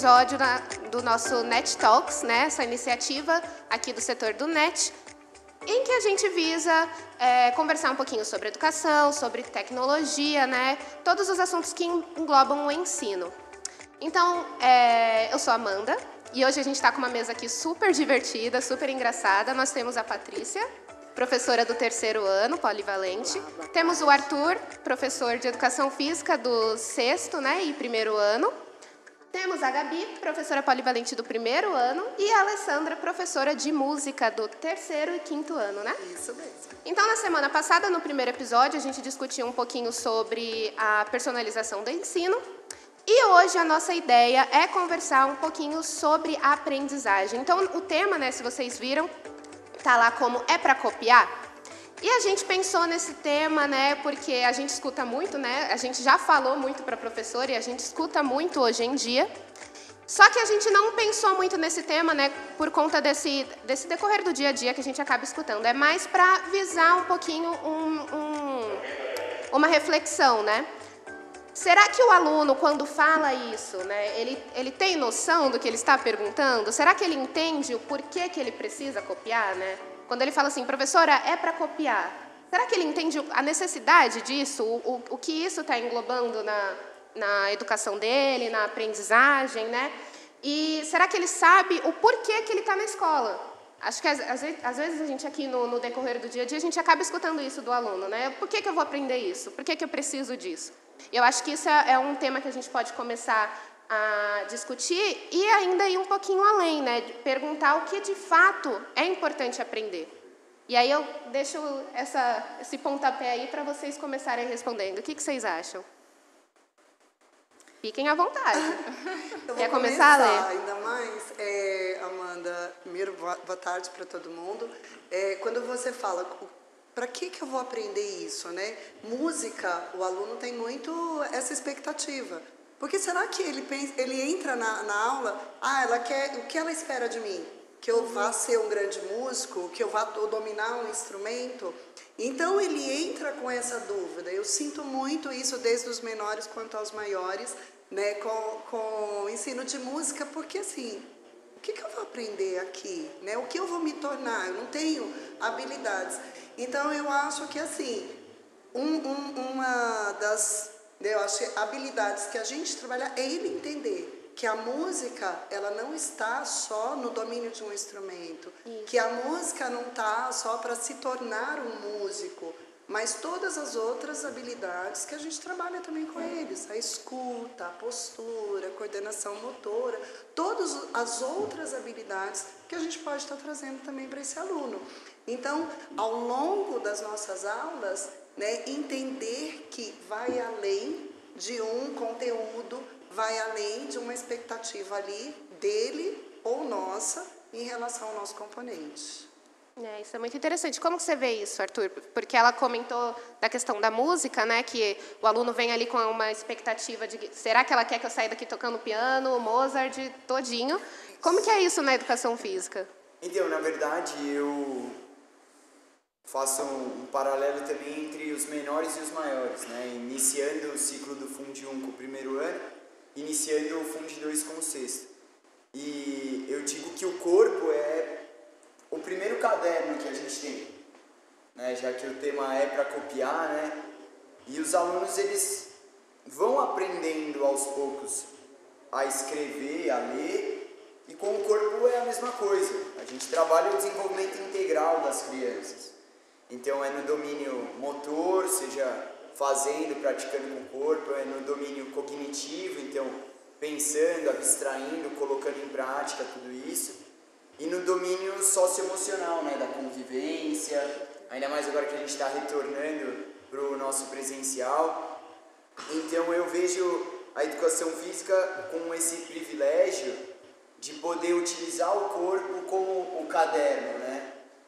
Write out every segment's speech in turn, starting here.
episódio na, do nosso Net Talks, né? Essa iniciativa aqui do setor do NET, em que a gente visa é, conversar um pouquinho sobre educação, sobre tecnologia, né? Todos os assuntos que englobam o ensino. Então, é, eu sou Amanda e hoje a gente está com uma mesa aqui super divertida, super engraçada. Nós temos a Patrícia, professora do terceiro ano, polivalente. Temos o Arthur, professor de educação física do sexto né, e primeiro ano. Temos a Gabi, professora polivalente do primeiro ano, e a Alessandra, professora de música do terceiro e quinto ano, né? Isso mesmo. Então, na semana passada, no primeiro episódio, a gente discutiu um pouquinho sobre a personalização do ensino. E hoje a nossa ideia é conversar um pouquinho sobre a aprendizagem. Então, o tema, né, se vocês viram, tá lá como é para copiar. E a gente pensou nesse tema, né, porque a gente escuta muito, né, a gente já falou muito para professor e a gente escuta muito hoje em dia. Só que a gente não pensou muito nesse tema, né, por conta desse, desse decorrer do dia a dia que a gente acaba escutando. É mais para visar um pouquinho um, um, uma reflexão, né? Será que o aluno, quando fala isso, né, ele, ele tem noção do que ele está perguntando? Será que ele entende o porquê que ele precisa copiar, né? Quando ele fala assim, professora, é para copiar. Será que ele entende a necessidade disso? O, o, o que isso está englobando na, na educação dele, na aprendizagem, né? E será que ele sabe o porquê que ele está na escola? Acho que às, às, vezes a gente aqui no, no, decorrer do dia a dia, a gente acaba escutando isso do aluno, né? Por que, que eu vou aprender isso? Por que, que eu preciso disso? Eu acho que isso é, é um tema que a gente pode começar a discutir e ainda ir um pouquinho além, né? Perguntar o que de fato é importante aprender. E aí eu deixo essa, esse pontapé aí para vocês começarem respondendo. O que, que vocês acham? Fiquem à vontade. Quer começar, começar, a ler? Ainda mais, é, Amanda, primeiro, boa tarde para todo mundo. É, quando você fala, para que, que eu vou aprender isso, né? Música, o aluno tem muito essa expectativa. Porque será que ele, pensa, ele entra na, na aula, ah, ela quer, o que ela espera de mim? Que eu vá ser um grande músico, que eu vá dominar um instrumento? Então ele entra com essa dúvida. Eu sinto muito isso desde os menores quanto aos maiores, né, com, com ensino de música, porque assim, o que, que eu vou aprender aqui? Né? O que eu vou me tornar? Eu não tenho habilidades. Então eu acho que assim, um, um, uma das eu acho que habilidades que a gente trabalha é ele entender que a música ela não está só no domínio de um instrumento, Isso. que a música não está só para se tornar um músico, mas todas as outras habilidades que a gente trabalha também com eles, a escuta, a postura, a coordenação motora, todas as outras habilidades que a gente pode estar trazendo também para esse aluno. Então, ao longo das nossas aulas, né, entender que vai além de um conteúdo, vai além de uma expectativa ali dele ou nossa em relação ao nosso componente. É, isso é muito interessante. Como você vê isso, Arthur? Porque ela comentou da questão da música, né? Que o aluno vem ali com uma expectativa de será que ela quer que eu saia daqui tocando piano, Mozart, todinho? Como que é isso na educação física? Então, na verdade, eu faço um, paralelo também entre os menores e os maiores, né? iniciando o ciclo do Fund 1 com o primeiro ano, iniciando o Fund 2 com o sexto. E eu digo que o corpo é o primeiro caderno que a gente tem, né? já que o tema é para copiar, né? e os alunos eles vão aprendendo aos poucos a escrever, a ler, e com o corpo é a mesma coisa. A gente trabalha o desenvolvimento integral das crianças. Então é no domínio motor, seja fazendo, praticando com o corpo, é no domínio cognitivo, então pensando, abstraindo, colocando em prática tudo isso. E no domínio socioemocional, né, da convivência, ainda mais agora que a gente está retornando para o nosso presencial. Então eu vejo a educação física com esse privilégio de poder utilizar o corpo como o caderno, né?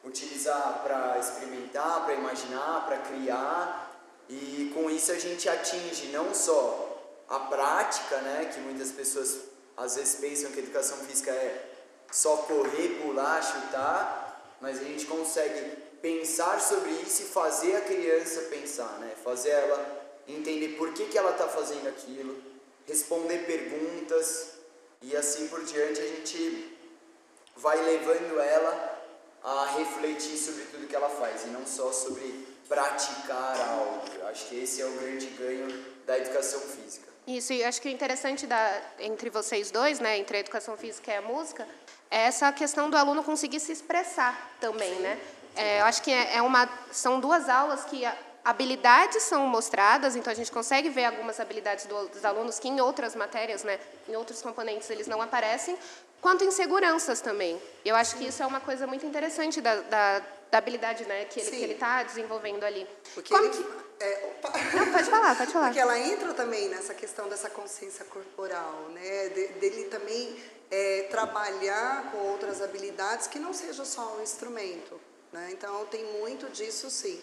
Utilizar para experimentar, para imaginar, para criar. E com isso a gente atinge não só a prática, né, que muitas pessoas às vezes pensam que educação física é só correr, pular, chutar, mas a gente consegue pensar sobre isso e fazer a criança pensar, né? Fazer ela entender por que, que ela está fazendo aquilo, responder perguntas e assim por diante a gente vai levando ela a refletir sobre tudo que ela faz e não só sobre praticar algo. Acho que esse é o grande ganho da educação física. Isso, e acho que o interessante da, entre vocês dois, né, entre a educação física e a música, é essa questão do aluno conseguir se expressar também, né? É, eu acho que é, é uma, são duas aulas que habilidades são mostradas, então a gente consegue ver algumas habilidades do, dos alunos que em outras matérias, né, em outros componentes, eles não aparecem, quanto inseguranças também. Eu acho que isso é uma coisa muito interessante da, da, da habilidade né, que ele está desenvolvendo ali. Porque Como ele, que... É, não, pode falar, pode falar. Porque ela entra também nessa questão dessa consciência corporal, né, de, dele também é, trabalhar com outras habilidades que não seja só um instrumento. Né? Então, tem muito disso, sim.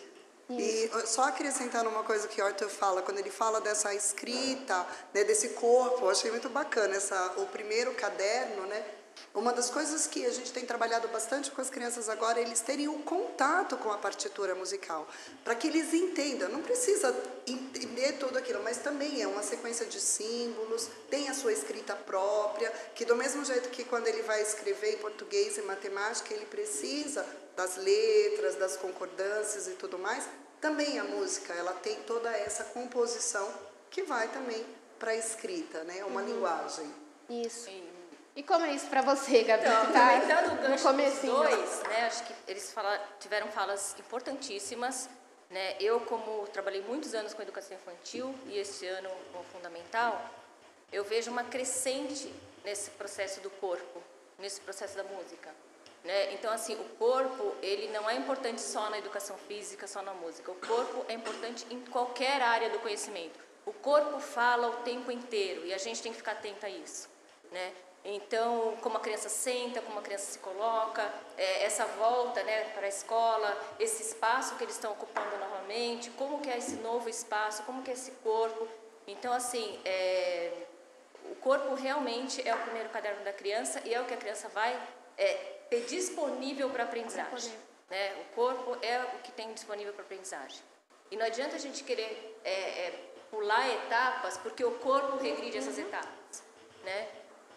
E só acrescentando uma coisa que o Arthur fala, quando ele fala dessa escrita, né, desse corpo, eu achei muito bacana essa, o primeiro caderno, né? Uma das coisas que a gente tem trabalhado bastante com as crianças agora é eles terem o um contato com a partitura musical, para que eles entendam. Não precisa entender tudo aquilo, mas também é uma sequência de símbolos, tem a sua escrita própria, que do mesmo jeito que quando ele vai escrever em português e matemática, ele precisa das letras, das concordâncias e tudo mais, também a música, ela tem toda essa composição que vai também para a escrita, né? Uma uhum. linguagem. Isso. E como é isso para você, Gabi? Então, tá aproveitando o gancho dos dois, né, acho que eles fala, tiveram falas importantíssimas. Né? Eu, como trabalhei muitos anos com educação infantil e este ano com fundamental, eu vejo uma crescente nesse processo do corpo, nesse processo da música. Né? Então, assim, o corpo, ele não é importante só na educação física, só na música. O corpo é importante em qualquer área do conhecimento. O corpo fala o tempo inteiro e a gente tem que ficar atento a isso. Né? Então, como a criança senta, como a criança se coloca, é, essa volta né, para a escola, esse espaço que eles estão ocupando novamente, como que é esse novo espaço, como que é esse corpo. Então, assim, é, o corpo realmente é o primeiro caderno da criança e é o que a criança vai é, ter disponível para aprendizagem. Né? O corpo é o que tem disponível para aprendizagem. E não adianta a gente querer é, é, pular etapas, porque o corpo regride essas uhum. etapas. Né?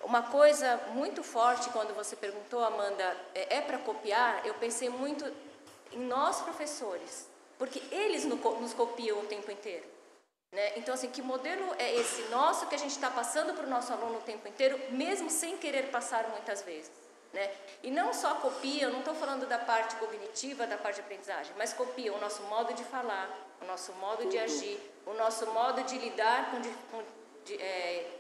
Uma coisa muito forte quando você perguntou, Amanda, é, é para copiar? Eu pensei muito em nós professores, porque eles nos copiam o tempo inteiro. Né? Então, assim, que modelo é esse nosso que a gente está passando para o nosso aluno o tempo inteiro, mesmo sem querer passar muitas vezes? Né? E não só copiam, não estou falando da parte cognitiva, da parte de aprendizagem, mas copiam o nosso modo de falar, o nosso modo Tudo. de agir, o nosso modo de lidar com, com de, é,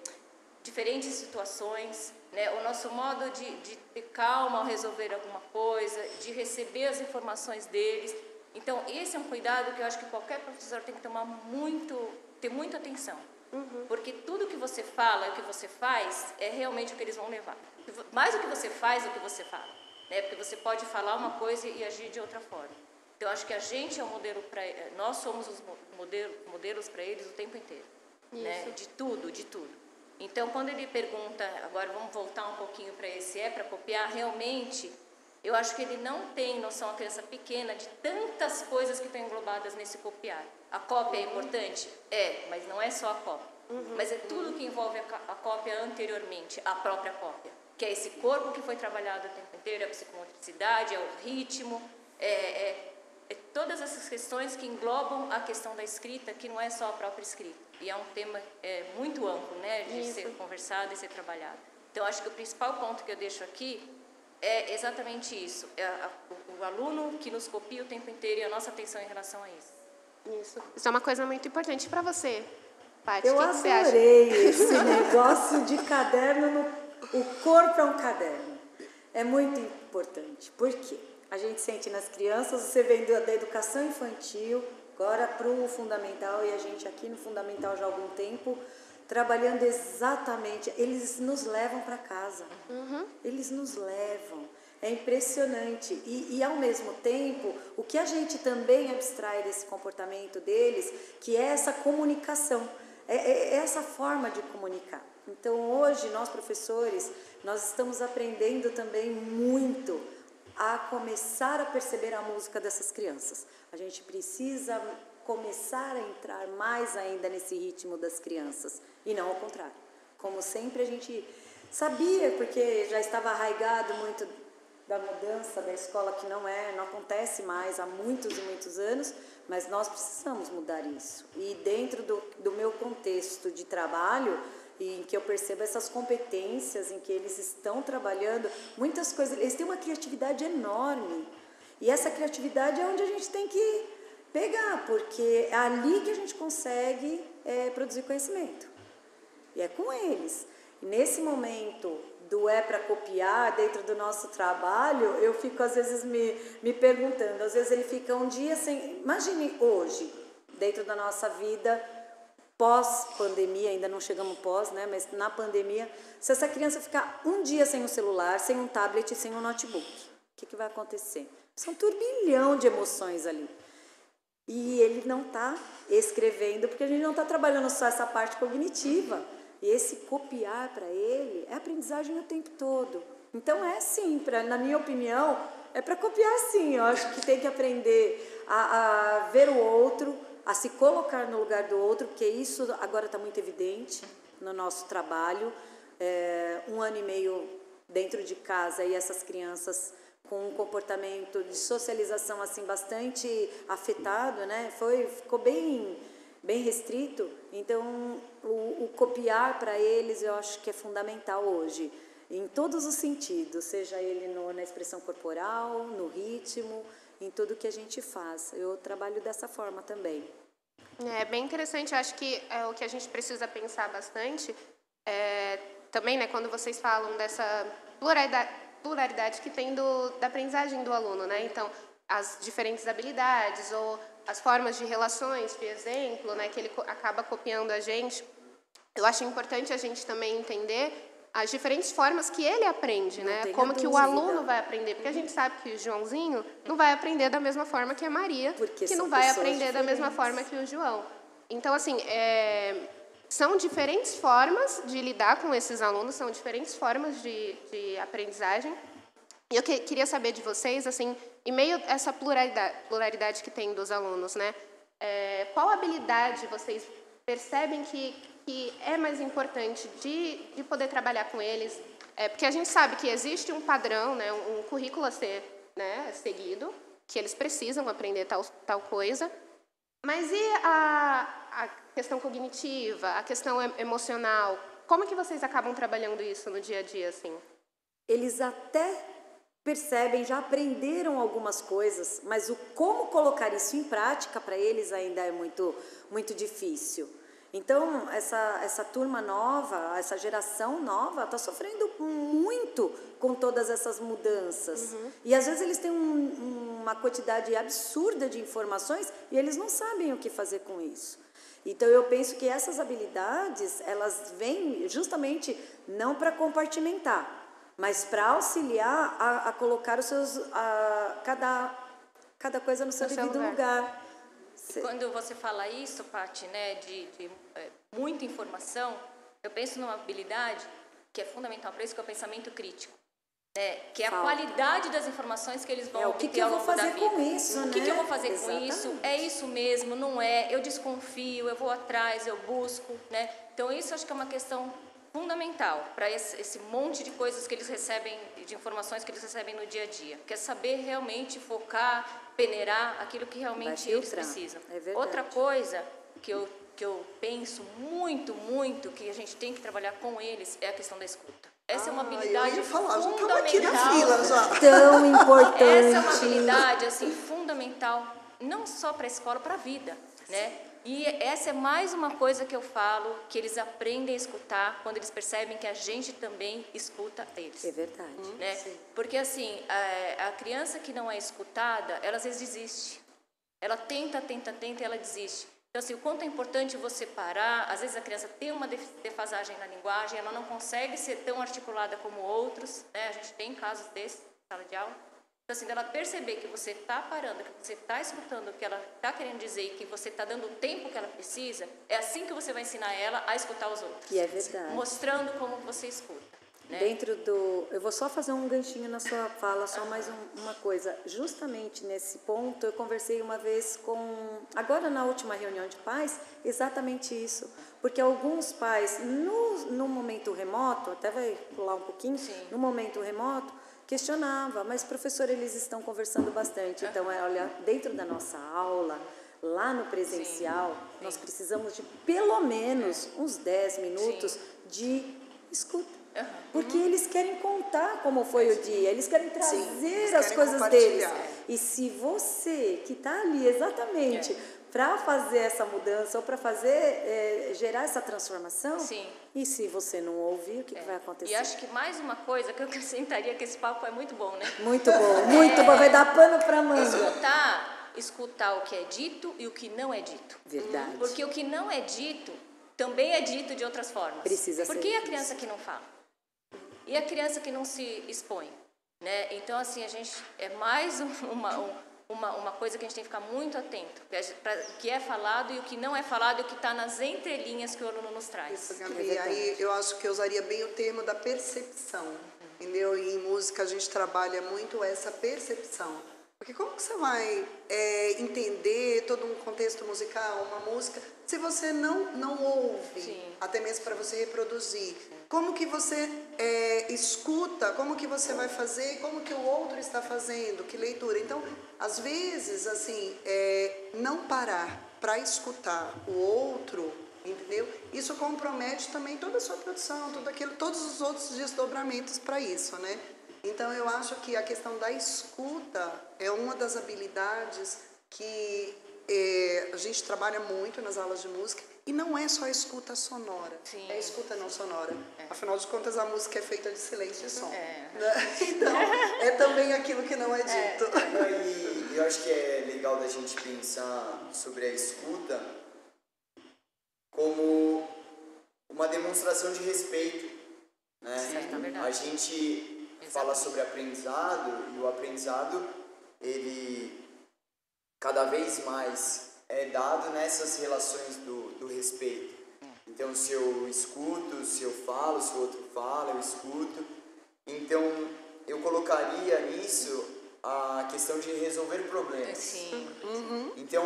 diferentes situações, né? o nosso modo de, de ter calma ao resolver alguma coisa, de receber as informações deles. Então, esse é um cuidado que eu acho que qualquer professor tem que tomar muito, ter muita atenção. Uhum. Porque tudo que você fala, o que você faz, é realmente o que eles vão levar. Mais o que você faz, o que você fala. Né? Porque você pode falar uma coisa e agir de outra forma. Então, acho que a gente é o modelo para... Nós somos os modelos, modelos para eles o tempo inteiro. Né? De tudo, de tudo. Então, quando ele pergunta, agora vamos voltar um pouquinho para esse é para copiar, realmente, eu acho que ele não tem noção, a criança pequena, de tantas coisas que estão englobadas nesse copiar. A cópia é importante? É, mas não é só a cópia. Uhum. Mas é tudo que envolve a, cópia anteriormente, a própria cópia. Que é esse corpo que foi trabalhado o tempo inteiro, é a psicomotricidade, é o ritmo, é, é, é todas essas questões que englobam a questão da escrita, que não é só a própria escrita. E é um tema é, muito amplo, né, de Isso. ser conversado e ser trabalhado. Então, acho que o principal ponto que eu deixo aqui é exatamente isso. É a, o, o, aluno que nos copia o tempo inteiro e a nossa atenção em relação a isso. Isso. Isso é uma coisa muito importante para você, Paty. Eu que adorei que esse negócio de caderno. No, o corpo é um caderno. É muito importante. Por quê? A gente sente nas crianças, você vem da educação infantil, agora para o fundamental e a gente aqui no fundamental já há algum tempo trabalhando exatamente. Eles nos levam para casa. Uhum. Eles nos levam. É impressionante. E, e, ao mesmo tempo, o que a gente também abstrai desse comportamento deles, que é essa comunicação, é, é, é essa forma de comunicar. Então, hoje, nós professores, nós estamos aprendendo também muito a começar a perceber a música dessas crianças. A gente precisa começar a entrar mais ainda nesse ritmo das crianças. E não ao contrário. Como sempre a gente sabia, porque já estava arraigado muito da mudança da escola que não é, não acontece mais há muitos e muitos anos, mas nós precisamos mudar isso. E dentro do, do meu contexto de trabalho, em que eu percebo essas competências em que eles estão trabalhando, muitas coisas, eles têm uma criatividade enorme. E essa criatividade é onde a gente tem que pegar, porque é ali que a gente consegue é, produzir conhecimento. E é com eles. Nesse momento do é para copiar dentro do nosso trabalho, eu fico às vezes me, me perguntando, às vezes ele fica um dia sem. Imagine hoje, dentro da nossa vida, pós-pandemia, ainda não chegamos pós, né? Mas na pandemia, se essa criança ficar um dia sem um celular, sem um tablet, sem um notebook, o que, que vai acontecer? São um turbilhão de emoções ali. E ele não está escrevendo, porque a gente não está trabalhando só essa parte cognitiva. E esse copiar para ele é aprendizagem o tempo todo. Então é sim, pra, na minha opinião, é para copiar sim. Eu acho que tem que aprender a, a, ver o outro, a se colocar no lugar do outro, porque isso agora está muito evidente no nosso trabalho. É, um ano e meio dentro de casa e essas crianças com um comportamento de socialização assim bastante afetado, né? Foi ficou bem bem restrito. Então, o, o copiar para eles eu acho que é fundamental hoje, em todos os sentidos, seja ele no, na expressão corporal, no ritmo, em tudo que a gente faz. Eu trabalho dessa forma também. É bem interessante, eu acho que é, o que a gente precisa pensar bastante é, também, né, quando vocês falam dessa pluralidade, pluralidade que tem do, da aprendizagem do aluno, né? Então, as diferentes habilidades ou as formas de relações, de exemplo, né, que ele acaba copiando a gente. Eu acho importante a gente também entender as diferentes formas que ele aprende, né? Como que o aluno vai aprender, porque a gente sabe que o Joãozinho não vai aprender da mesma forma que a Maria, porque que não vai aprender diferentes. da mesma forma que o João. Então, assim, é, são diferentes formas de lidar com esses alunos, são diferentes formas de, de aprendizagem. E eu que, queria saber de vocês, assim, em meio a essa pluralidade, pluralidade que tem dos alunos, né? É, qual habilidade vocês percebem que, que é mais importante de, de poder trabalhar com eles? É, porque a gente sabe que existe um padrão, né, um currículo a ser né, seguido, que eles precisam aprender tal, tal coisa, mas e a, a questão cognitiva, a questão emocional? Como que vocês acabam trabalhando isso no dia a dia, assim? Eles até percebem, já aprenderam algumas coisas, mas o como colocar isso em prática para eles ainda é muito, muito difícil. Então, essa, essa turma nova, essa geração nova, está sofrendo muito com todas essas mudanças. Uhum. E às vezes eles têm um, uma quantidade absurda de informações e eles não sabem o que fazer com isso. Então, eu penso que essas habilidades, elas vêm justamente não para compartimentar, mas para auxiliar a, a, colocar os seus a, cada cada coisa no seu no devido seu lugar. lugar. Quando você fala isso, Paty, né, de, de é, muita informação, eu penso numa habilidade que é fundamental para isso, que é o pensamento crítico. Né, que é Falta. a qualidade das informações que eles vão é, o que, que eu vou fazer com isso, O né? que, que eu vou fazer Exatamente. com isso? É isso mesmo? Não é? Eu desconfio, eu vou atrás, eu busco, né? Então isso acho que é uma questão fundamental para esse, esse, monte de coisas que eles recebem, de informações que eles recebem no dia a dia. Que é saber realmente focar, peneirar aquilo que realmente eles precisam. É Outra coisa que eu, que eu penso muito, muito, que a gente tem que trabalhar com eles, é a questão da escuta. Essa ah, é uma habilidade eu ia falar, fundamental. aqui na fila já. Tão importante. Essa é uma habilidade assim fundamental, não só para a escola, para a vida, né? E essa é mais uma coisa que eu falo, que eles aprendem a escutar quando eles percebem que a gente também escuta eles. É verdade. Né? Porque assim, a, a, criança que não é escutada, ela às vezes desiste. Ela tenta, tenta, tenta e ela desiste. Então assim, o quanto é importante você parar, às vezes a criança tem uma defasagem na linguagem, ela não consegue ser tão articulada como outros, né? A gente tem casos desses na sala de aula então, assim, dela perceber que você está parando, que você está escutando o que ela está querendo dizer e que você está dando o tempo que ela precisa, é assim que você vai ensinar ela a escutar os outros. E é verdade. Mostrando como você escuta. Né? Dentro do. Eu vou só fazer um ganchinho na sua fala, só mais um, uma coisa. Justamente nesse ponto, eu conversei uma vez com. Agora, na última reunião de pais, exatamente isso. Porque alguns pais, no, no momento remoto, até vai pular um pouquinho, Sim. no momento remoto, questionava, mas professor, eles estão conversando bastante. Então, é, olha, dentro da nossa aula, lá no presencial, Sim. nós precisamos de pelo menos uns 10 minutos Sim. de escuta. Uhum. Porque eles querem contar como foi o dia, eles querem trazer Sim, eles as coisas deles. E se você que está ali exatamente é. Para fazer essa mudança ou para fazer é, gerar essa transformação, Sim. e se você não ouvir, o que, é. que, vai acontecer? E acho que mais uma coisa que eu acrescentaria que esse papo é muito bom, né? Muito bom, muito bom, vai dar pano para manga. Escutar, escutar o que é dito e o que não é dito. Verdade. Porque o que não é dito também é dito de outras formas. Precisa Por que a criança que não fala? E a criança que não se expõe? Né? Então, assim, a gente é mais uma, uma, uma coisa que a gente tem que ficar muito atento, o que é falado e o que não é falado e o que está nas entrelinhas que o aluno nos traz. Isso, Gabi, é aí eu acho que eu usaria bem o termo da percepção, entendeu? E em música a gente trabalha muito essa percepção. Porque como que você vai é, entender todo um contexto musical, uma música, se você não, não ouve, Sim. até mesmo para você reproduzir? Como que você é, escuta, como que você vai fazer, como que o outro está fazendo, que leitura. Então, às vezes, assim, é, não parar para escutar o outro, entendeu? Isso compromete também toda a sua produção, tudo aquilo, todos os outros desdobramentos para isso, né? Então, eu acho que a questão da escuta é uma das habilidades que é, a gente trabalha muito nas aulas de música e não é só a escuta sonora, Sim. é a escuta não sonora. É. Afinal de contas, a música é feita de silêncio e som. É. Né? Então, é também aquilo que não é, é dito. É. E eu acho que é legal da gente pensar sobre a escuta como uma demonstração de respeito. Né? Sim, a gente fala sobre aprendizado e o aprendizado ele cada vez mais é dado nessas relações do respeito. Então, se eu escuto, se eu falo, se o outro fala, eu escuto. Então, eu colocaria nisso a questão de resolver problemas. Sim. Uhum. Então,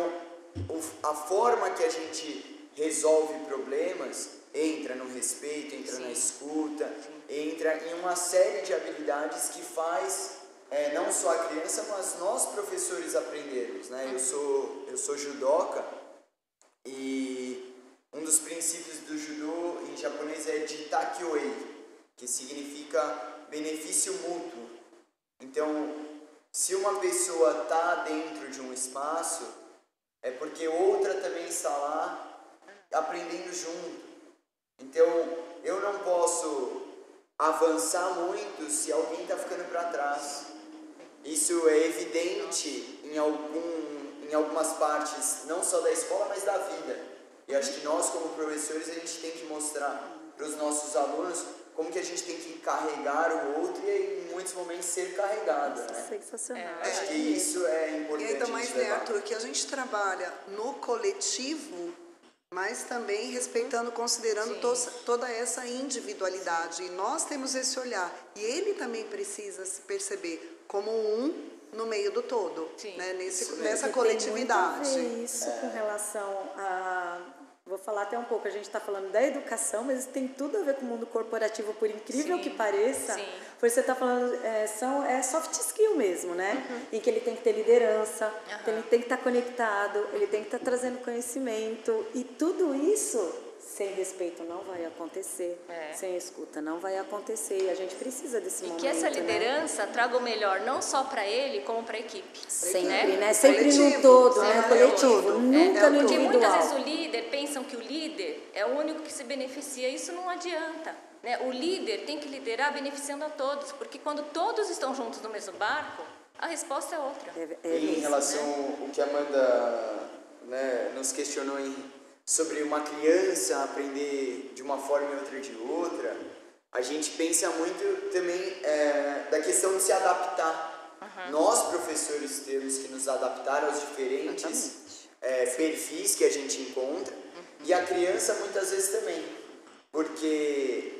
a forma que a gente resolve problemas entra no respeito, entra Sim. na escuta, entra em uma série de habilidades que faz é, não só a criança, mas nós professores aprendermos. Né? Eu, sou, eu sou judoca e um dos princípios do judô em japonês é Jitakyoi, que significa benefício mútuo. Então, se uma pessoa está dentro de um espaço, é porque outra também está lá aprendendo junto. Então, eu não posso avançar muito se alguém está ficando para trás. Isso é evidente em, algum, em algumas partes, não só da escola, mas da vida. E acho que nós, como professores, a gente tem que mostrar para os nossos alunos como que a gente tem que carregar o outro e em muitos momentos ser carregado. Né? Sensacional. É, acho que isso é importante. E ainda mais, né, Arthur, que a gente trabalha no coletivo mas também respeitando, considerando to toda essa individualidade. E nós temos esse olhar. E ele também precisa se perceber como um no meio do todo, né? Nesse, nessa coletividade. Tem muito a ver isso é. com relação a Vou falar até um pouco, a gente está falando da educação, mas isso tem tudo a ver com o mundo corporativo, por incrível sim, que pareça. Sim. Porque você está falando, é, são, é soft skill mesmo, né? Uhum. Em que ele tem que ter liderança, uhum. ele tem que estar tá conectado, ele tem que estar tá trazendo conhecimento. E tudo isso sem respeito não vai acontecer, é. sem escuta não vai acontecer. E a gente precisa desse e momento. E que essa né? liderança né? traga o melhor, não só para ele, como para a equipe. Sempre, né? né? Sempre coletivo. no todo, né? Coletivo, é. nunca é. no Porque individual. muitas vezes o líder pensam que o líder é o único que se beneficia. Isso não adianta. Né? O líder tem que liderar beneficiando a todos, porque quando todos estão juntos no mesmo barco, a resposta é outra. É, é em relação né? ao que a Amanda né, nos questionou em sobre uma criança aprender de uma forma e outra de outra, a gente pensa muito também é, da questão de se adaptar. Uhum. Nós, professores, temos que nos adaptar aos diferentes é, perfis que a gente encontra, uhum. e a criança muitas vezes também, porque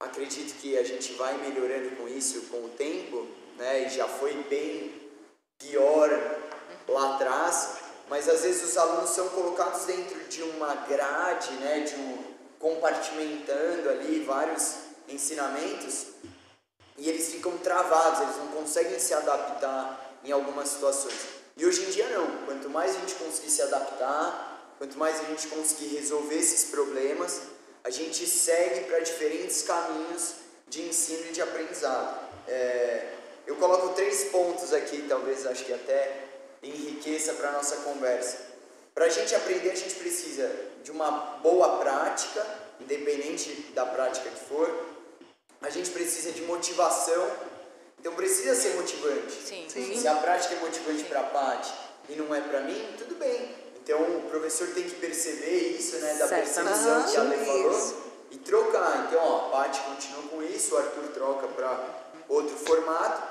acredito que a gente vai melhorando com isso com o tempo, né? E já foi bem pior lá atrás, mas às vezes os alunos são colocados dentro de uma grade, né? De um compartimentando ali vários ensinamentos e eles ficam travados, eles não conseguem se adaptar em algumas situações. E hoje em dia não, quanto mais a gente conseguir se adaptar, quanto mais a gente conseguir resolver esses problemas, a gente segue para diferentes caminhos de ensino e de aprendizado. É, eu coloco três pontos aqui, talvez acho que até enriqueça para a nossa conversa. Para a gente aprender, a gente precisa de uma boa prática, independente da prática que for. A gente precisa de motivação, então precisa ser motivante. Sim. Sim. Se a prática é motivante para a Paty e não é para mim, tudo bem. Então o professor tem que perceber isso, né, da percepção que a Lê falou e trocar. Então, ó, a Paty continua com isso, o Arthur troca para outro formato.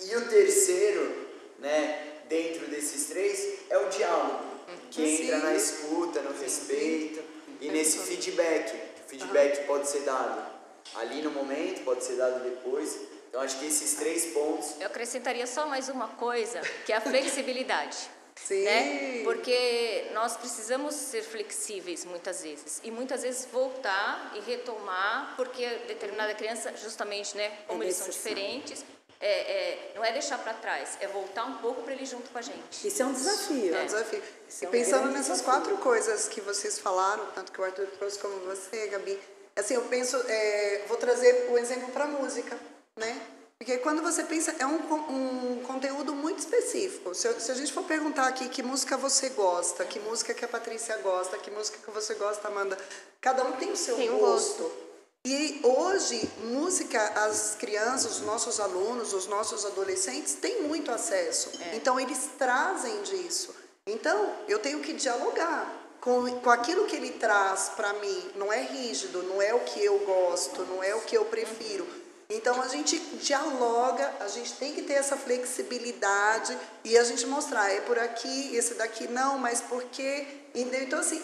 E o terceiro, né, dentro desses três, é o diálogo, que entra na escuta, no respeito e nesse feedback. O feedback pode ser dado ali no momento, pode ser dado depois. Então, acho que esses três pontos. Eu acrescentaria só mais uma coisa, que é a flexibilidade. Sim. Né? Porque nós precisamos ser flexíveis muitas vezes e muitas vezes voltar e retomar, porque determinada criança, justamente, né, como É eles são diferentes, é, é, não é deixar para trás, é voltar um pouco para ele junto com a gente. Isso é um desafio. É um desafio. E é um pensando nessas desafio. quatro coisas que vocês falaram, tanto que o Arthur trouxe como você, Gabi, assim, eu penso, é, vou trazer o exemplo para música, né? Porque quando você pensa, é um, um conteúdo muito específico. Se, se a gente for perguntar aqui que música você gosta, que música que a Patrícia gosta, que música que você gosta, Amanda, cada um tem o seu Tem um gosto. gosto. E hoje, música, as crianças, os nossos alunos, os nossos adolescentes têm muito acesso. Então, eles trazem disso. Então, eu tenho que dialogar com, com aquilo que ele traz para mim. Não é rígido, não é o que eu gosto, não é o que eu prefiro. Então, a gente dialoga, a gente tem que ter essa flexibilidade e a gente mostrar, é por aqui, esse daqui não, mas por quê? Então, assim,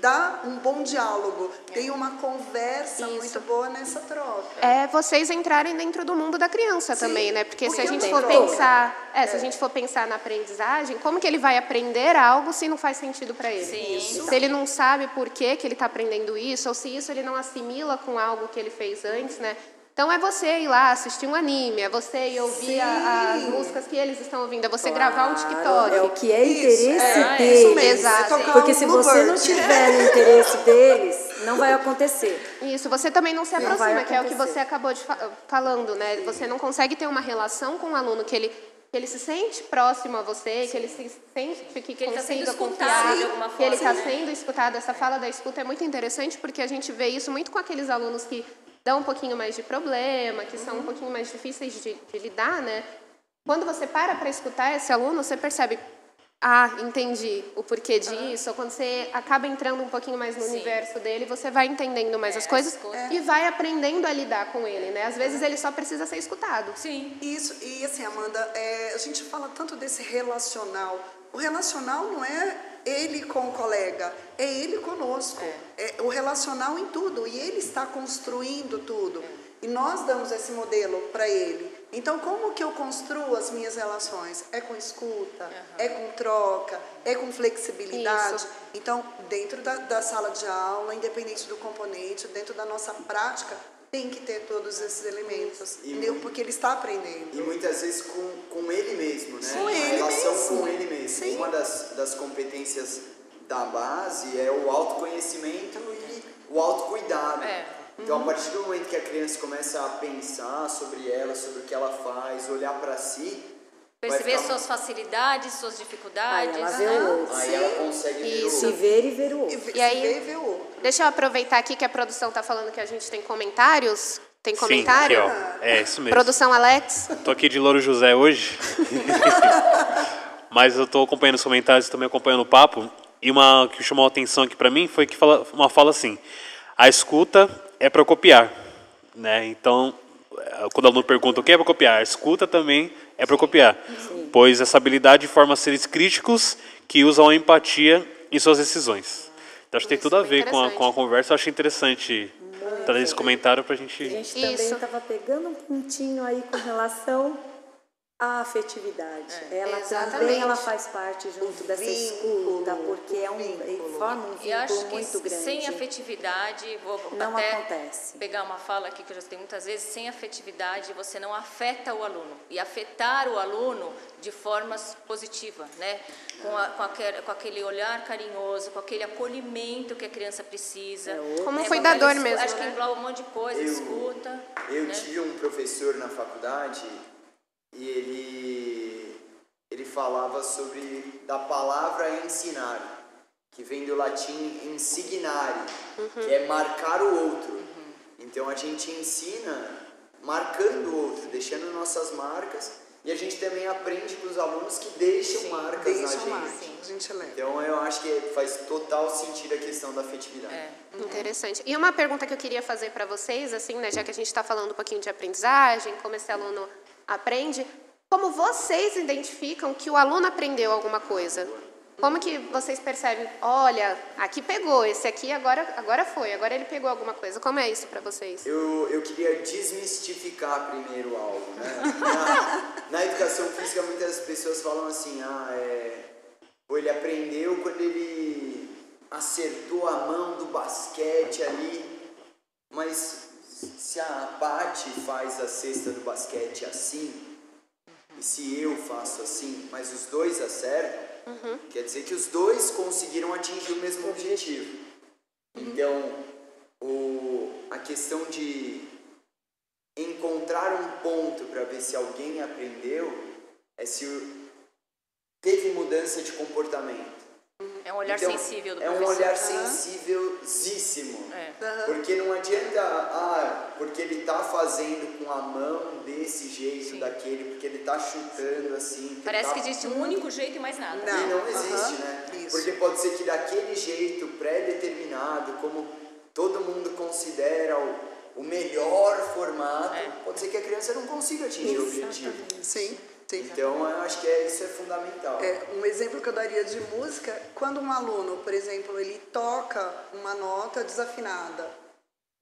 dá um bom diálogo, tem uma conversa Isso. muito boa nessa troca. É vocês entrarem dentro do mundo da criança Sim, também, né? Porque se porque a gente for todo. pensar, é, se a gente for pensar na aprendizagem, como que ele vai aprender algo se não faz sentido para ele? Sim. Se ele não sabe por que, que ele está aprendendo isso, ou se isso ele não assimila com algo que ele fez antes, né? Então é você ir lá assistir um anime, é você ir ouvir Sim. a- as músicas que eles estão ouvindo, é você gravar um Claro, TikTok. É o que é Isso, interesse é, deles. isso mesmo, Exato. é tocar Porque um se você não Bluebird. tiver no interesse deles, não vai acontecer. Isso, você também não se Não aproxima, que é o que você acabou de fa- falando, né? Você não consegue ter uma relação com o aluno que ele que ele se sente próximo a você, que ele se sente que, Que ele tá sendo escutado confiar, de alguma que ele está forma, né? sendo escutado. Essa fala da escuta é muito interessante porque a gente vê isso muito com aqueles alunos que dão um pouquinho mais de problema, que são um pouquinho mais difíceis de, de lidar, né? Quando você para para escutar esse aluno, você percebe, ah, entendi o porquê disso. Ou quando você acaba entrando um pouquinho mais no Sim. universo dele, você vai entendendo mais É, as coisas escuta. e vai aprendendo a lidar com ele, né? Às vezes ele só precisa ser escutado. Sim. Isso, e assim, Amanda, é, a gente fala tanto desse relacional. O relacional não é ele com o colega, é ele conosco. É. o relacional em tudo, e ele está construindo tudo. E nós damos esse modelo para ele. Então, como que eu construo as minhas relações? É com escuta, é com troca, é com flexibilidade. Isso. Então, dentro da, da sala de aula, independente do componente, dentro da nossa prática, tem que ter todos esses elementos, entendeu? Porque ele está aprendendo. E muitas vezes com, com ele mesmo, né? Com a ele relação mesmo. com ele mesmo. Sim. Uma das, das competências da base é o autoconhecimento e o autocuidado. É. Então, a partir do momento que a criança começa a pensar sobre ela, sobre o que ela faz, olhar para si, Perceber ficar- suas facilidades, suas Aí dificuldades. ela vê o outro. aí ela consegue ver o Isso. Se ver e ver o outro. E aí- se vê e vê o outro. Deixa eu aproveitar aqui que a produção está falando que a gente tem comentários. Tem Sim, comentário? aqui, ó. É isso mesmo. Produção Alex. Tô aqui de Louro José hoje. Mas eu tô acompanhando os comentários e também acompanhando o papo. E uma que chamou a atenção aqui para mim foi que fala, uma fala assim: a escuta é para copiar, né? Então, eh, quando o aluno pergunta o que é para copiar, a escuta também é para copiar, pois essa habilidade forma seres críticos que usam a empatia em suas decisões. Então, acho que tem tudo a ver com a, com a conversa. Eu acho interessante trazer esse comentário para a gente. A gente também estava pegando um pontinho aí com relação à afetividade. ela Exatamente. também ela faz parte junto dessa vínculo, escuta, porque é um, vínculo. forma um E acho vínculo que muito grande. sem afetividade, vou Não até acontece. pegar uma fala aqui que eu já tenho muitas vezes, sem afetividade você não afeta o aluno. E afetar o aluno de formas positivas, né? Com, a- com aquele, com aquele olhar carinhoso, com aquele acolhimento que a criança precisa. Como um né? cuidador mesmo, Acho que né? engloba um monte de coisa, Eu- escuta. Eu né? tive um professor na faculdade e ele, ele falava sobre da palavra ensinar, que vem do latim insignare, que é marcar o outro. Então a gente ensina marcando o outro, deixando nossas marcas e a gente também aprende com os alunos que deixam marcas na gente. lá, a gente leva. Então eu acho que faz total sentido a questão da afetividade. É. Interessante. E uma pergunta que eu queria fazer para vocês, assim, né, já que a gente está falando um pouquinho de aprendizagem, como esse aluno aprende, como vocês identificam que o aluno aprendeu alguma coisa? Como que vocês percebem? Olha, aqui pegou, esse aqui agora, agora foi, agora ele pegou alguma coisa. Como é isso para vocês? Eu, eu queria desmistificar primeiro algo, né? Na, na educação física, muitas pessoas falam assim, ah, é... Pô, ele aprendeu quando ele acertou a mão do basquete ali, mas se a Paty faz a cesta do basquete assim, e se eu faço assim, mas os dois acertam, quer dizer que os dois conseguiram atingir o mesmo objetivo. Então, o, a questão de encontrar um ponto para ver se alguém aprendeu é se o- teve mudança de comportamento. É um olhar Então, sensível do É um professor. olhar sensivelzíssimo. É. Porque não adianta, ah, porque ele tá fazendo com a mão desse jeito, Sim. daquele, porque ele tá chutando assim. Parece tá que existe um único jeito e mais nada. Não. e não existe, né? isso. Porque pode ser que daquele jeito pré-determinado, como todo mundo considera o, o melhor formato, É. pode ser que a criança não consiga atingir o objetivo. Sim, Então, eu acho que é, isso é fundamental. É, um exemplo que eu daria de música, quando um aluno, por exemplo, ele toca uma nota desafinada,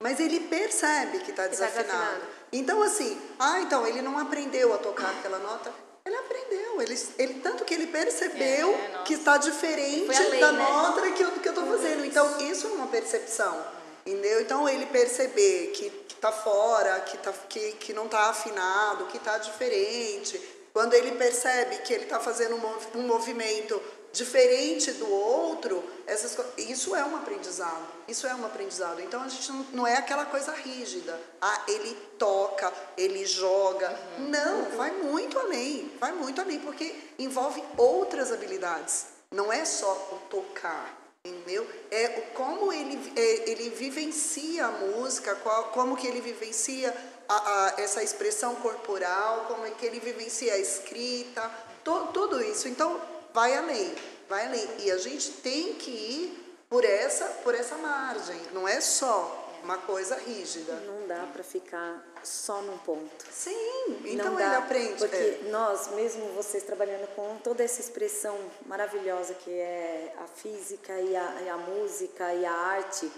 mas ele percebe que está tá desafinado. desafinado. Então, assim, ah, então ele não aprendeu a tocar aquela nota. Ele aprendeu, ele, ele, tanto que ele percebeu É, nossa. que está diferente além, da né? nota que eu que eu estou fazendo. Então, isso é uma percepção, entendeu? Então, ele perceber que está fora, que, tá, que, que não está afinado, que está diferente. Quando ele percebe que ele está fazendo um, mov- movimento diferente do outro, essas, isso é um aprendizado. Isso é um aprendizado. Então a gente não, não é aquela coisa rígida. Ah, ele toca, ele joga. Não, vai muito além. Vai muito além, porque envolve outras habilidades. Não é só o tocar. Entendeu? É como ele, é, ele vivencia a música, qual, como que ele vivencia a, a- essa expressão corporal, como é que ele vivencia a escrita, to, tudo isso. Então, vai além, vai além. E a gente tem que ir por essa, por essa margem. Não é só uma coisa rígida. Não dá para ficar só num ponto. Sim, então não ele dá, aprende. Porque é. nós, mesmo vocês trabalhando com toda essa expressão maravilhosa que é a física e a, e a música e a arte,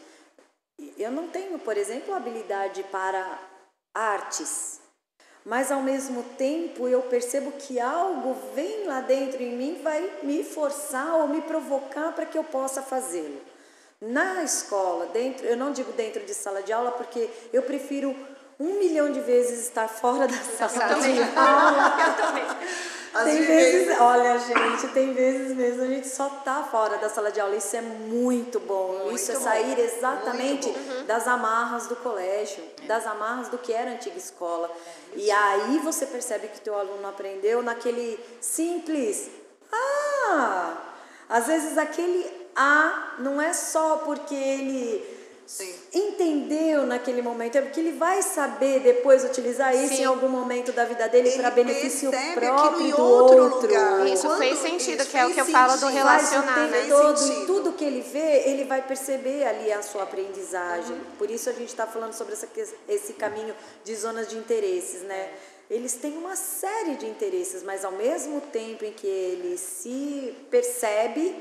eu não tenho, por exemplo, habilidade para artes. Mas ao mesmo tempo eu percebo que algo vem lá dentro em mim vai me forçar ou me provocar para que eu possa fazê-lo. Na escola, dentro, eu não digo dentro de sala de aula porque eu prefiro um milhão de vezes estar fora da sala de aula. Eu também. Às Tem vezes- vezes, olha gente, tem vezes mesmo a gente só tá fora da sala de aula. Isso é muito bom. Muito Isso é bom. sair exatamente Muito das amarras do colégio, das amarras do que era a antiga escola. E aí você percebe que teu aluno aprendeu naquele simples ah. Às vezes aquele ah não é só porque ele Sim. entendeu naquele momento, é porque ele vai saber depois utilizar isso Sim. em algum momento da vida dele Ele para benefício próprio aquilo em do outro outro. lugar. Isso Quando fez sentido, isso que é o que eu falo do relacionar, né? Todo tudo que ele vê, ele vai perceber ali a sua aprendizagem. Uhum. Por isso a gente está falando sobre essa, esse caminho de zonas de interesses, né? Eles têm uma série de interesses, mas ao mesmo tempo em que ele se percebe,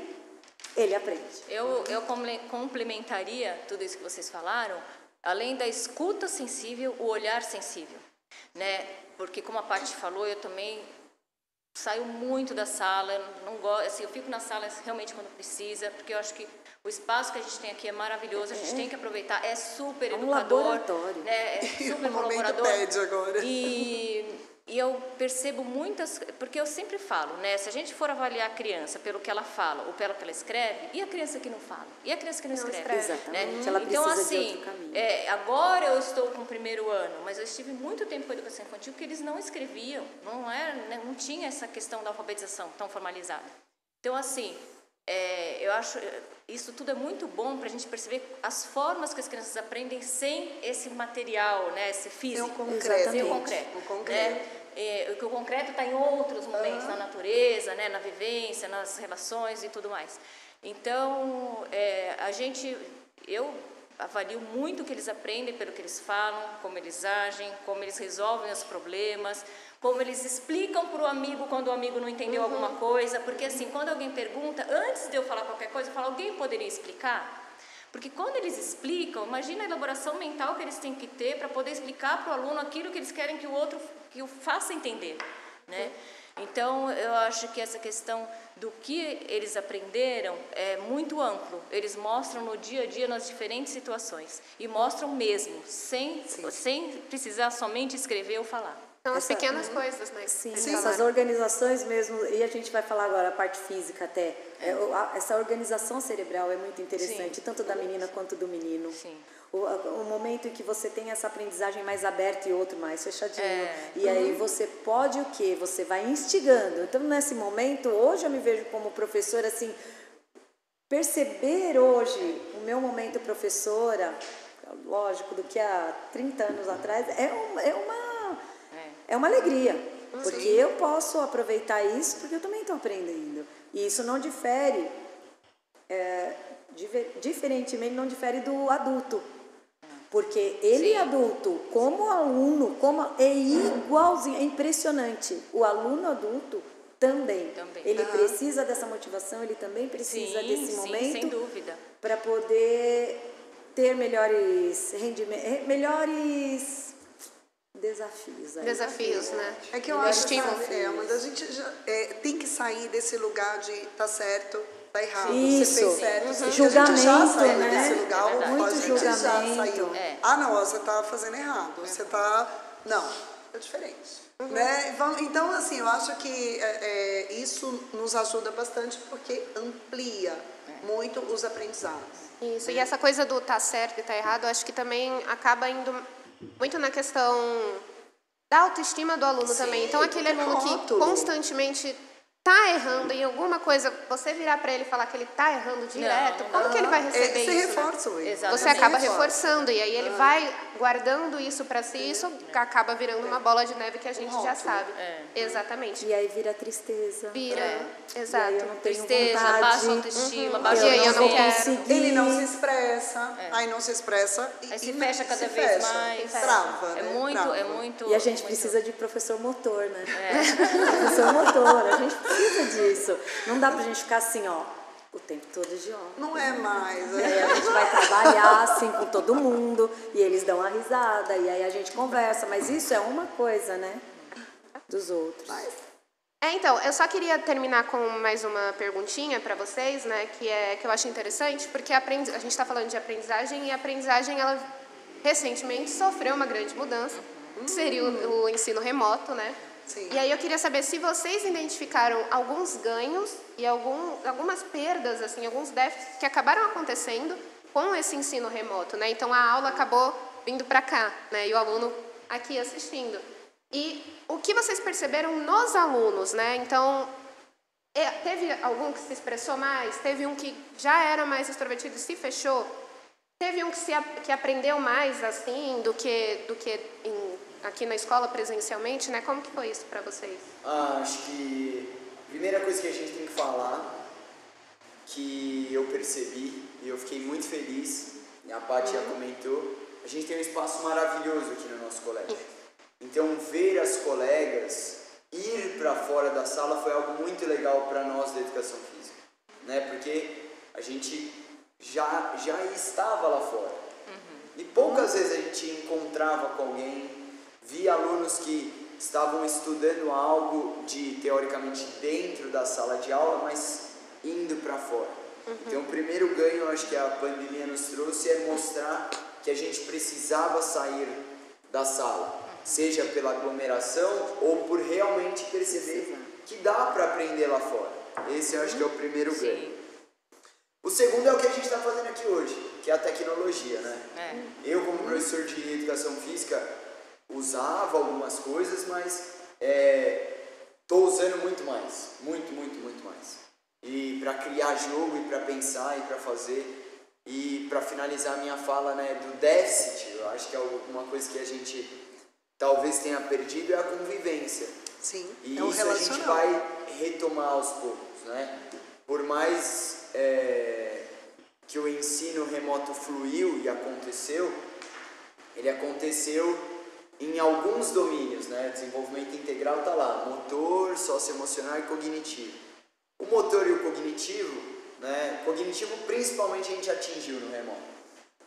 ele aprende. Eu, eu comple- complementaria tudo isso que vocês falaram além da escuta sensível, o olhar sensível, né? Porque como a Paty falou, eu também saio muito da sala, não gosto, assim, eu fico na sala realmente quando precisa, porque eu acho que o espaço que a gente tem aqui é maravilhoso, a gente é. tem que aproveitar, é super é um educador, laboratório. né? É super colaborador. Pede agora. E e eu percebo muitas, porque eu sempre falo, né? Se a gente for avaliar a criança pelo que ela fala ou pelo que ela escreve, e a criança que não fala? E a criança que não, não escreve? Exatamente. Né? Ela então, assim. É, agora eu estou com o primeiro ano, mas eu estive muito tempo com a educação infantil que eles não escreviam, não, era, né? não tinha essa questão da alfabetização tão formalizada. Então, assim, é, eu acho isso tudo é muito bom para a gente perceber as formas que as crianças aprendem sem esse material, né, esse físico, sem o concreto, sem o concreto, o concreto. Né? É, que o concreto está em outros momentos, uhum. na natureza, né, na vivência, nas relações e tudo mais. Então, é, a gente, eu avalio muito o que eles aprendem pelo que eles falam, como eles agem, como eles resolvem os problemas, como eles explicam para o amigo quando o amigo não entendeu uhum. alguma coisa, porque assim, quando alguém pergunta, antes de eu falar qualquer coisa, eu falo, alguém poderia explicar? Porque quando eles explicam, imagina a elaboração mental que eles têm que ter para poder explicar para o aluno aquilo que eles querem que o outro que o faça entender, né? Então, eu acho que essa questão do que eles aprenderam é muito amplo. Eles mostram no dia a dia nas diferentes situações e mostram mesmo, sem, sem precisar somente escrever ou falar. São as pequenas coisas, né? Sim, Sim essas organizações mesmo, e a gente vai falar agora a parte física até. É. essa organização cerebral é muito interessante, Sim. tanto da menina quanto do menino. Sim. O, o, momento em que você tem essa aprendizagem mais aberta e outro mais fechadinho. É. E aí uhum. você pode o quê? Você vai instigando. Então, nesse momento, hoje eu me vejo como professora, assim, perceber hoje o meu momento professora, lógico, do que há 30 anos atrás, é, um, é uma é uma alegria, porque Sim. eu posso aproveitar isso porque eu também estou aprendendo. E isso não difere, é, diferentemente, não difere do adulto. Porque ele, Sim. adulto, como aluno, como é igualzinho, é impressionante. O aluno adulto também. também. Ele uhum. precisa dessa motivação, ele também precisa sim, desse sim, momento. Para poder ter melhores rendimentos, melhores desafios. Aí. Desafios, né? É que eu acho que é, a gente já, é, tem que sair desse lugar de tá certo, tá errado, Isso. você fez certo. Uhum. Julgamento, a gente já saiu né? desse lugar, é Muito a gente julgamento. já saiu. É. Ah, não, você tá fazendo errado, você tá... Não, é diferente. Uhum. Né? Então, assim, eu acho que é, é, isso nos ajuda bastante porque amplia é. muito os aprendizados. Isso, e essa coisa do tá certo e tá errado, eu acho que também acaba indo muito na questão da autoestima do aluno Sim, também. Então, aquele aluno que constantemente está errando em alguma coisa, você virar para ele e falar que ele está errando direto, não, como não. que ele vai receber é, você isso? Reforça né? Você acaba reforçando e aí ele vai guardando isso para si, isso acaba virando uma bola de neve que a gente um já sabe. É. Exatamente. E aí vira tristeza. Vira, é. exato. E aí eu não tenho tristeza, vontade. baixa autoestima, uhum. baixa e eu não quero. Ele não se expressa, é. aí não se expressa e, aí se fecha cada se vez fecha, mais. Trava, é né? muito, Trava. é muito. E a gente muito... precisa de professor motor, né? É. professor motor, a gente precisa disso. Não dá pra gente ficar assim, ó, o tempo todo de ó. Não é mais. E aí a gente vai trabalhar assim com todo mundo e eles dão a risada e aí a gente conversa, mas isso é uma coisa, né? Dos outros. É, então, eu só queria terminar com mais uma perguntinha para vocês, né, que é que eu acho interessante, porque a, a gente está falando de aprendizagem e a aprendizagem ela recentemente sofreu uma grande mudança, que seria o, o ensino remoto, né? Sim. E aí eu queria saber se vocês identificaram alguns ganhos e algum, algumas perdas, assim, alguns déficits que acabaram acontecendo com esse ensino remoto, né? Então a aula acabou vindo para cá, né? E o aluno aqui assistindo. E o que vocês perceberam nos alunos, né? Então é, teve algum que se expressou mais, teve um que já era mais extrovertido e se fechou, teve um que se que aprendeu mais assim do que do que em aqui na escola presencialmente, né? Como que foi isso para vocês? Ah, acho que a primeira coisa que a gente tem que falar, que eu percebi e eu fiquei muito feliz, e a Paty uhum. já comentou, a gente tem um espaço maravilhoso aqui no nosso colégio. Então, ver as colegas ir para fora da sala foi algo muito legal para nós da educação física, né? Porque a gente já já estava lá fora. E poucas vezes a gente encontrava com alguém, via alunos que estavam estudando algo de teoricamente dentro da sala de aula, mas indo para fora. Uhum. Então, o primeiro ganho, eu acho que a pandemia nos trouxe é mostrar que a gente precisava sair da sala, seja pela aglomeração ou por realmente perceber que dá para aprender lá fora. Esse eu acho que é o primeiro Sim. ganho. O segundo é o que a gente está fazendo aqui hoje, que é a tecnologia, né? É. Eu, como professor de educação física, usava algumas coisas, mas estou é, usando muito mais, muito, muito, muito mais. E para criar jogo, e para pensar, e para fazer. E para finalizar a minha fala né, do déficit, eu acho que é uma coisa que a gente talvez tenha perdido é a convivência. Sim, e é um isso a gente vai retomar aos poucos, né? Por mais é, que o ensino remoto fluiu e aconteceu, ele aconteceu em alguns domínios, né? Desenvolvimento integral está lá, motor, socioemocional e cognitivo. O motor e o cognitivo, né? Cognitivo principalmente a gente atingiu no remoto.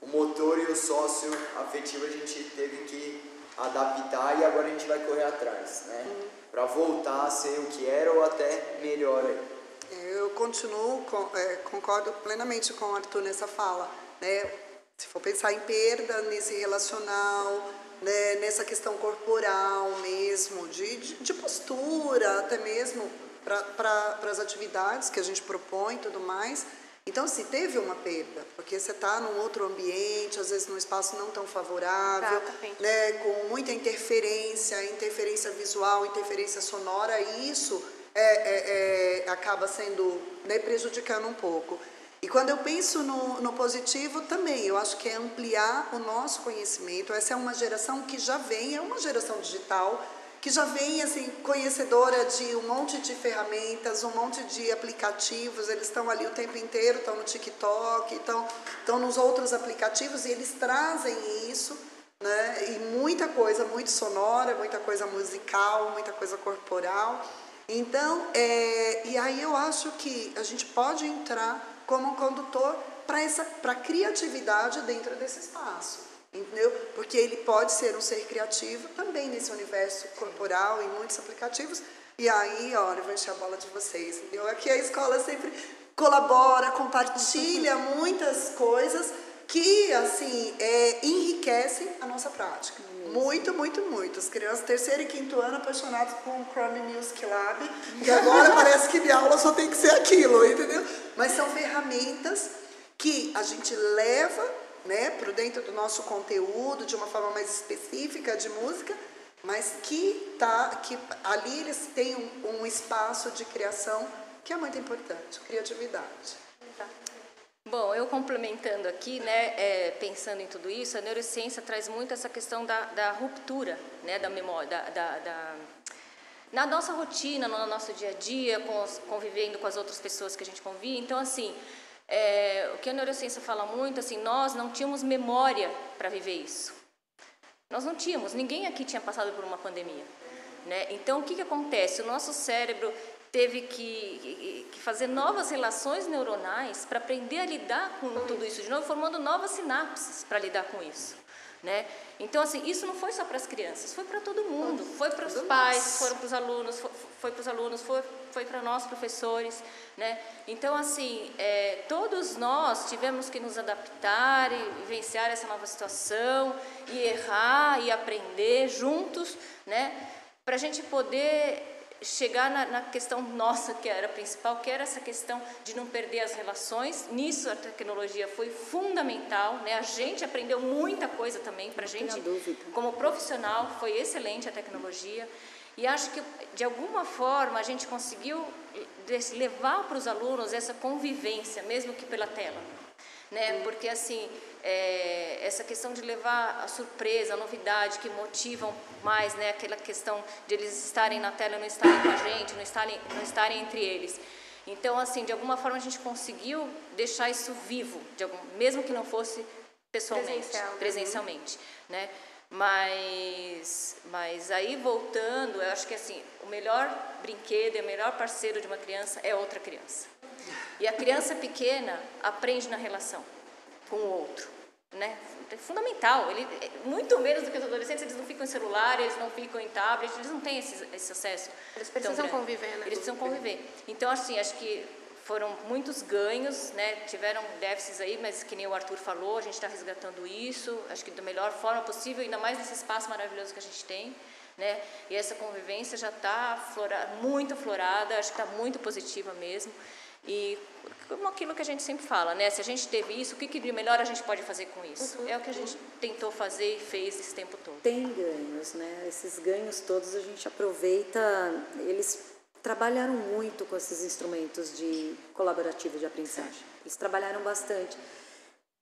O motor e o socioafetivo a gente teve que adaptar e agora a gente vai correr atrás, né? Para voltar a ser o que era ou até melhor aí. Eu continuo, é, concordo plenamente com o Arthur nessa fala, né? Se for pensar em perda nesse relacional, né, nessa questão corporal mesmo, de, de, de postura, até mesmo para pra, as atividades que a gente propõe e tudo mais. Então, se teve uma perda, porque você está num outro ambiente, às vezes num espaço não tão favorável, né, com muita interferência, interferência visual, interferência sonora, e isso é, é, é, acaba sendo né, prejudicando um pouco. E quando eu penso no, no positivo também, eu acho que é ampliar o nosso conhecimento. Essa é uma geração que já vem, é uma geração digital, que já vem assim conhecedora de um monte de ferramentas, um monte de aplicativos. Eles estão ali o tempo inteiro, estão no TikTok, estão, nos outros aplicativos e eles trazem isso, né? E muita coisa, muito sonora, muita coisa musical, muita coisa corporal. Então, é, e aí eu acho que a gente pode entrar como condutor para essa para criatividade dentro desse espaço, entendeu? Porque ele pode ser um ser criativo também nesse universo corporal em muitos aplicativos. E aí, olha, eu vou encher a bola de vocês. Entendeu? Aqui a escola sempre colabora, compartilha muitas coisas que assim é, enriquecem a nossa prática. Muito, muito, muito. As crianças terceiro e quinto ano apaixonadas com o Chrome Music Lab, que agora parece que minha aula só tem que ser aquilo, entendeu? Mas são ferramentas que a gente leva né, para dentro do nosso conteúdo de uma forma mais específica de música, mas que tá que ali eles têm um, um espaço de criação que é muito importante, criatividade. Bom, eu complementando aqui, né, é, pensando em tudo isso, a neurociência traz muito essa questão da, da ruptura, né, da memória, da, da, da, na nossa rotina, no nosso dia a dia, convivendo com as outras pessoas que a gente convive. Então, assim, é, o que a neurociência fala muito, assim, nós não tínhamos memória para viver isso. Nós não tínhamos, ninguém aqui tinha passado por uma pandemia. Né? Então, o que, que acontece? O nosso cérebro teve que, que fazer novas relações neuronais para aprender a lidar com tudo isso de novo, formando novas sinapses para lidar com isso. Né? Então, assim, isso não foi só para as crianças, foi para todo mundo. Foi para os pais, foram para os alunos, foi, foi para os alunos, foi, foi para nós, professores. Né? Então, assim, é, todos nós tivemos que nos adaptar e vivenciar essa nova situação, e errar e aprender juntos, né? para a gente poder chegar na, na, questão nossa, que era principal, que era essa questão de não perder as relações. Nisso a tecnologia foi fundamental, né? A gente aprendeu muita coisa também para a gente, como profissional, foi excelente a tecnologia. E acho que de alguma forma a gente conseguiu levar para os alunos essa convivência, mesmo que pela tela, né? Porque assim é, essa questão de levar a surpresa, a novidade, que motivam mais, né, aquela questão de eles estarem na tela e não estarem com a gente, não estarem, não estarem entre eles. Então, assim, de alguma forma a gente conseguiu deixar isso vivo, algum, mesmo que não fosse pessoalmente, Presencial, presencialmente, né? Mas, mas aí voltando, eu acho que assim, o melhor brinquedo, o melhor parceiro de uma criança é outra criança. E a criança pequena aprende na relação com o outro. né? É fundamental. Ele, muito menos do que os adolescentes, eles não ficam em celular, eles não ficam em tablet, eles não têm esse, esse acesso. Eles precisam conviver, né? Eles precisam conviver. Então, assim, acho que foram muitos ganhos, né? Tiveram déficits aí, mas que nem o Arthur falou, a gente está resgatando isso, acho que da melhor forma possível, ainda mais nesse espaço maravilhoso que a gente tem. Né? E essa convivência já está muito florada, acho que está muito positiva mesmo. E como aquilo que a gente sempre fala, né? Se a gente teve isso, o que, que de melhor a gente pode fazer com isso? Uhum. É o que a gente tentou fazer e fez esse tempo todo. Tem ganhos, né? Esses ganhos todos a gente aproveita, eles trabalharam muito com esses instrumentos de colaborativo de aprendizagem. Eles trabalharam bastante.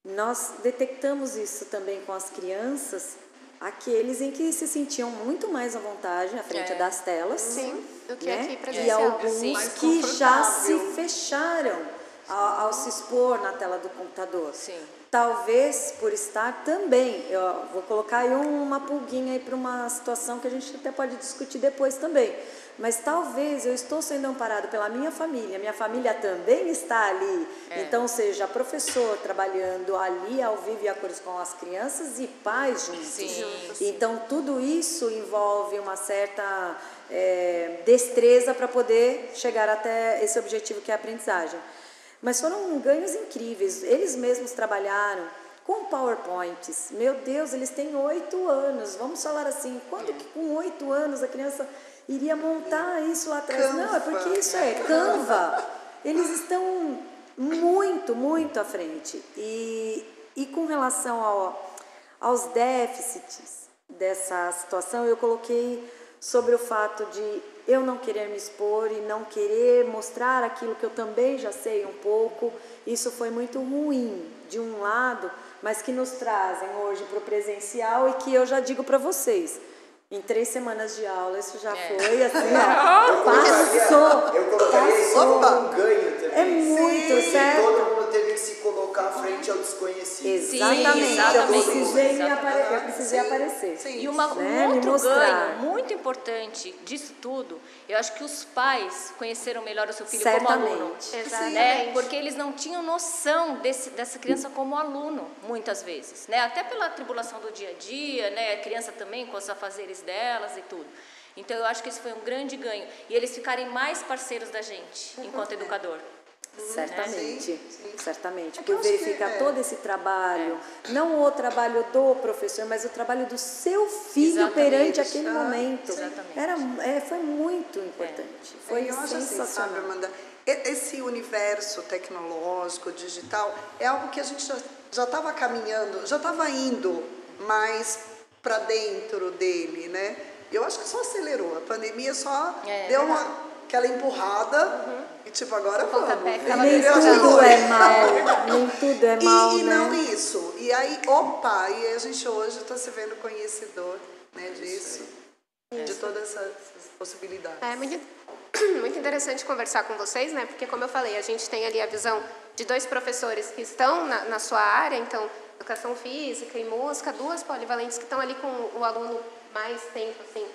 Nós detectamos isso também com as crianças, aqueles em que se sentiam muito mais à vontade à frente é. das telas. Sim, do que né? aqui presencial. E alguns Sim. que já se fecharam ao, ao, se expor na tela do computador. Sim. Talvez por estar também, eu vou colocar aí uma pulguinha aí para uma situação que a gente até pode discutir depois também. Mas talvez eu estou sendo amparado pela minha família, minha família também está ali. É. Então, seja professor trabalhando ali ao vivo e a cores com as crianças e pais juntos. Sim. Então, tudo isso envolve uma certa é, destreza para poder chegar até esse objetivo que é a aprendizagem. Mas foram ganhos incríveis. Eles mesmos trabalharam com PowerPoints. Meu Deus, eles têm oito anos. Vamos falar assim, quando que com oito anos a criança iria montar isso lá atrás? Canva. Não, é porque isso é Canva. Eles estão muito, muito à frente. E, e com relação ao, aos déficits dessa situação, eu coloquei sobre o fato de eu não querer me expor e não querer mostrar aquilo que eu também já sei um pouco. Isso foi muito ruim, de um lado, mas que nos trazem hoje para o presencial e que eu já digo para vocês. Em três semanas de aula, isso já é. foi assim, ó, passou. Eu colocaria isso como um ganho também. É muito, Sim, certo? Colocar frente ao desconhecido. Exatamente. Sim, exatamente. Eu precisei, Exatamente. apare... eu precisei aparecer. E uma, um né? outro mostrar. ganho muito importante disso tudo, eu acho que os pais conheceram melhor o seu filho como aluno. Certamente. Né? Porque eles não tinham noção desse, dessa criança como aluno, muitas vezes. Né? Até pela tribulação do dia a dia, né? a criança também com os afazeres delas e tudo. Então, eu acho que esse foi um grande ganho. E eles ficarem mais parceiros da gente, enquanto educador. Certamente, Sim, sim. certamente. É que eu Por acho que verificar é. todo esse trabalho, não o trabalho do professor, mas o trabalho do seu filho Exatamente. perante aquele Ah, momento. exatamente. Era, é, foi muito importante. Foi eu acho assim, sensacional. sabe, Amanda? Esse universo tecnológico, digital, é algo que a gente já estava caminhando, já estava indo mais para dentro dele, né? Eu acho que só acelerou. A pandemia só É, deu uma, aquela empurrada e, tipo, agora vamos. Aquela Nem tudo Tipo, é mal, nem tudo é mal, E, e né? não isso. E aí, opa, e a gente hoje está se vendo conhecedor né, disso, de todas essas, essas possibilidades. É muito, muito interessante conversar com vocês, né? Porque, como eu falei, a gente tem ali a visão de dois professores que estão na, na sua área, então, educação física e música, duas polivalentes que estão ali com o aluno mais tempo, assim,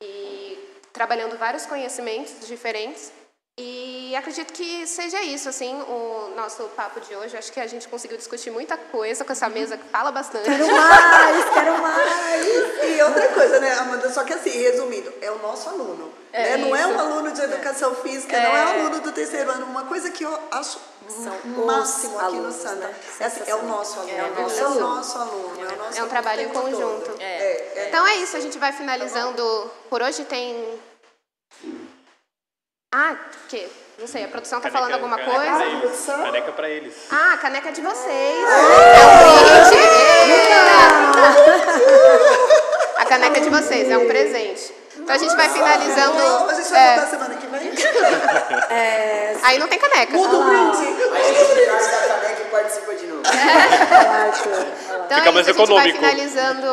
e trabalhando vários conhecimentos diferentes. E acredito que seja isso, assim, o nosso papo de hoje. Acho que a gente conseguiu discutir muita coisa com essa mesa que fala bastante. Quero mais, quero mais. E outra coisa, né, Amanda? Só que assim, resumindo, é o nosso aluno. É né? Não é um aluno de educação física, não é um aluno do terceiro ano. Uma coisa que eu acho São máximo aqui alunos, no Sana. né? É, assim, é o nosso aluno. É o nosso é o aluno. nosso aluno. É, o nosso É um trabalho em conjunto. É, É, é. Então é isso, a gente vai finalizando. Por hoje tem. Ah, o quê? Não sei, a produção tá falando alguma caneca coisa? Pra eles. Caneca pra eles. Ah, a caneca é de vocês. É um brinde. A caneca é de vocês, é um presente. Então a gente vai finalizando. Não, a gente vai é, voltar semana que vem. aí não tem caneca. Muda o brinde. A gente traz a caneca e participa de novo. Então Fica é mais isso, a gente vai econômico. finalizando.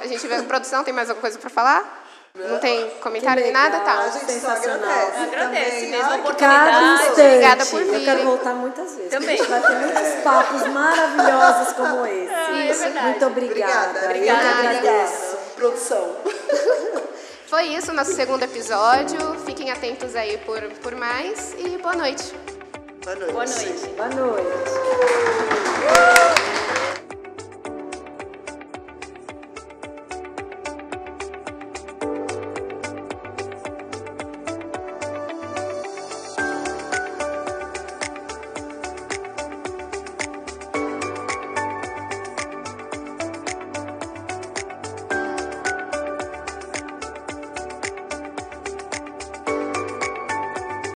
A gente vê. Produção, tem mais alguma coisa pra falar? Não tem comentário nem nada? A Tá. gente só Sensacional. agradece. Mesmo a oportunidade. Cada instante. Obrigada por Eu virem. quero voltar muitas vezes. Também. A gente vai ter muitos papos maravilhosos como esse. é verdade. Muito obrigada. Obrigada. Eu que agradeço. Produção. Foi isso, nosso segundo episódio. Fiquem atentos aí por, por mais e boa noite. Boa noite. Boa noite. Boa noite.